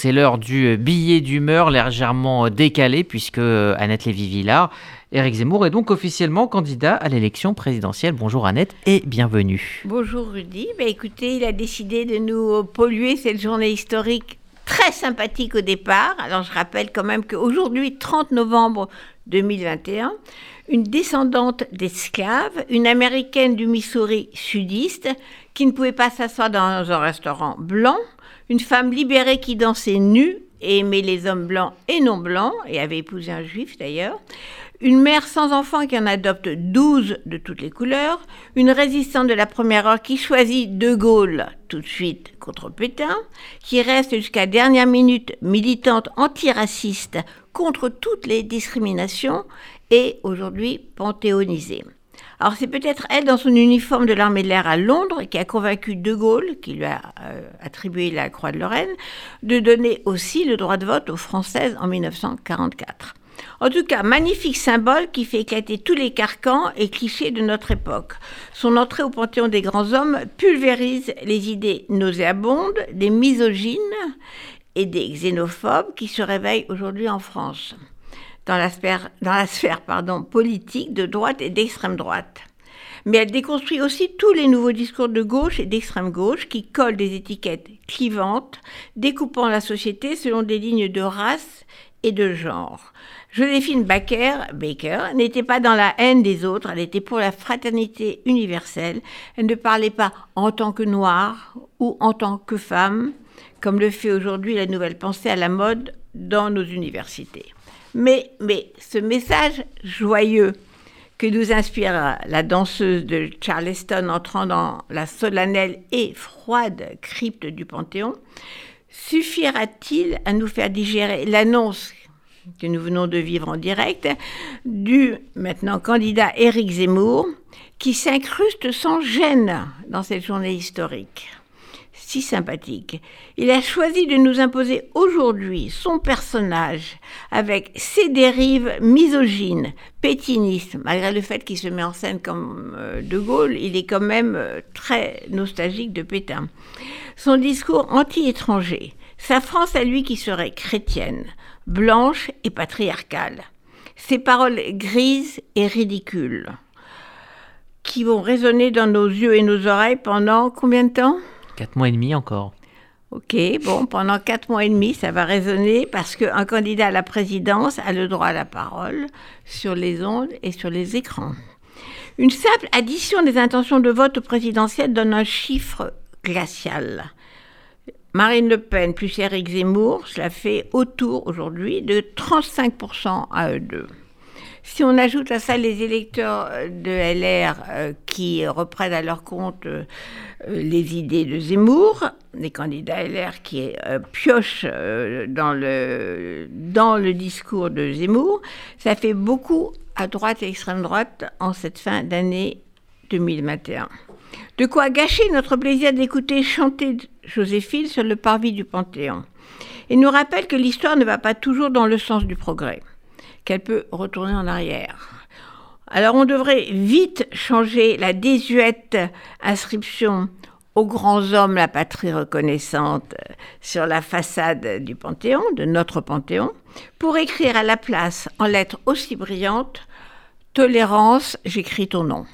C'est l'heure du billet d'humeur légèrement décalé puisque Annette Lévy-Villard, Éric Zemmour est donc officiellement candidat à l'élection présidentielle. Bonjour Annette et bienvenue. Bonjour Rudy. Bah, écoutez, il a décidé de nous polluer cette journée historique très sympathique au départ. Alors je rappelle quand même qu'aujourd'hui, 30 novembre 2021, une descendante d'esclaves, une américaine du Missouri sudiste, qui ne pouvait pas s'asseoir dans un restaurant blanc, une femme libérée qui dansait nue et aimait les hommes blancs et non blancs, et avait épousé un juif d'ailleurs, une mère sans enfant qui en adopte 12 de toutes les couleurs, une résistante de la première heure qui choisit De Gaulle tout de suite contre Pétain, qui reste jusqu'à dernière minute militante antiraciste contre toutes les discriminations et aujourd'hui panthéonisée. Alors c'est peut-être elle, dans son uniforme de l'armée de l'air à Londres, qui a convaincu De Gaulle, qui lui a euh, attribué la Croix de Lorraine, de donner aussi le droit de vote aux Françaises en 1944. En tout cas, magnifique symbole qui fait éclater tous les carcans et clichés de notre époque. Son entrée au panthéon des grands hommes pulvérise les idées nauséabondes, des misogynes et des xénophobes qui se réveillent aujourd'hui en France dans la sphère, dans la sphère pardon, politique de droite et d'extrême droite. Mais elle déconstruit aussi tous les nouveaux discours de gauche et d'extrême gauche qui collent des étiquettes clivantes, découpant la société selon des lignes de race et de genre. Joséphine Baker, Baker n'était pas dans la haine des autres, elle était pour la fraternité universelle. Elle ne parlait pas en tant que noire ou en tant que femme, comme le fait aujourd'hui la nouvelle pensée à la mode dans nos universités. Mais, ce message joyeux que nous inspire la danseuse de Charleston entrant dans la solennelle et froide crypte du Panthéon, suffira-t-il à nous faire digérer l'annonce que nous venons de vivre en direct du maintenant candidat Éric Zemmour qui s'incruste sans gêne dans cette journée historique? Si sympathique. Il a choisi de nous imposer aujourd'hui son personnage avec ses dérives misogynes, pétinistes, malgré le fait qu'il se met en scène comme euh, De Gaulle, il est quand même euh, très nostalgique de Pétain. Son discours anti-étranger, sa France à lui qui serait chrétienne, blanche et patriarcale. Ses paroles grises et ridicules qui vont résonner dans nos yeux et nos oreilles pendant combien de temps? Quatre mois et demi encore. Ok, bon, pendant quatre mois et demi, ça va résonner parce qu'un candidat à la présidence a le droit à la parole sur les ondes et sur les écrans. Une simple addition des intentions de vote au présidentiel donne un chiffre glacial. Marine Le Pen plus Éric Zemmour, cela fait autour aujourd'hui de 35% à eux deux. Si on ajoute à ça les électeurs de LR euh, qui reprennent à leur compte euh, les idées de Zemmour, les candidats LR qui euh, piochent dans, le, dans le discours de Zemmour, ça fait beaucoup à droite et extrême droite en cette fin d'année 2021. De quoi gâcher notre plaisir d'écouter chanter Joséphine sur le parvis du Panthéon. Et nous rappelle que l'histoire ne va pas toujours dans le sens du progrès qu'elle peut retourner en arrière. Alors on devrait vite changer la désuète inscription aux grands hommes la patrie reconnaissante sur la façade du Panthéon, de notre Panthéon, pour écrire à la place en lettres aussi brillantes Tolérance, j'écris ton nom.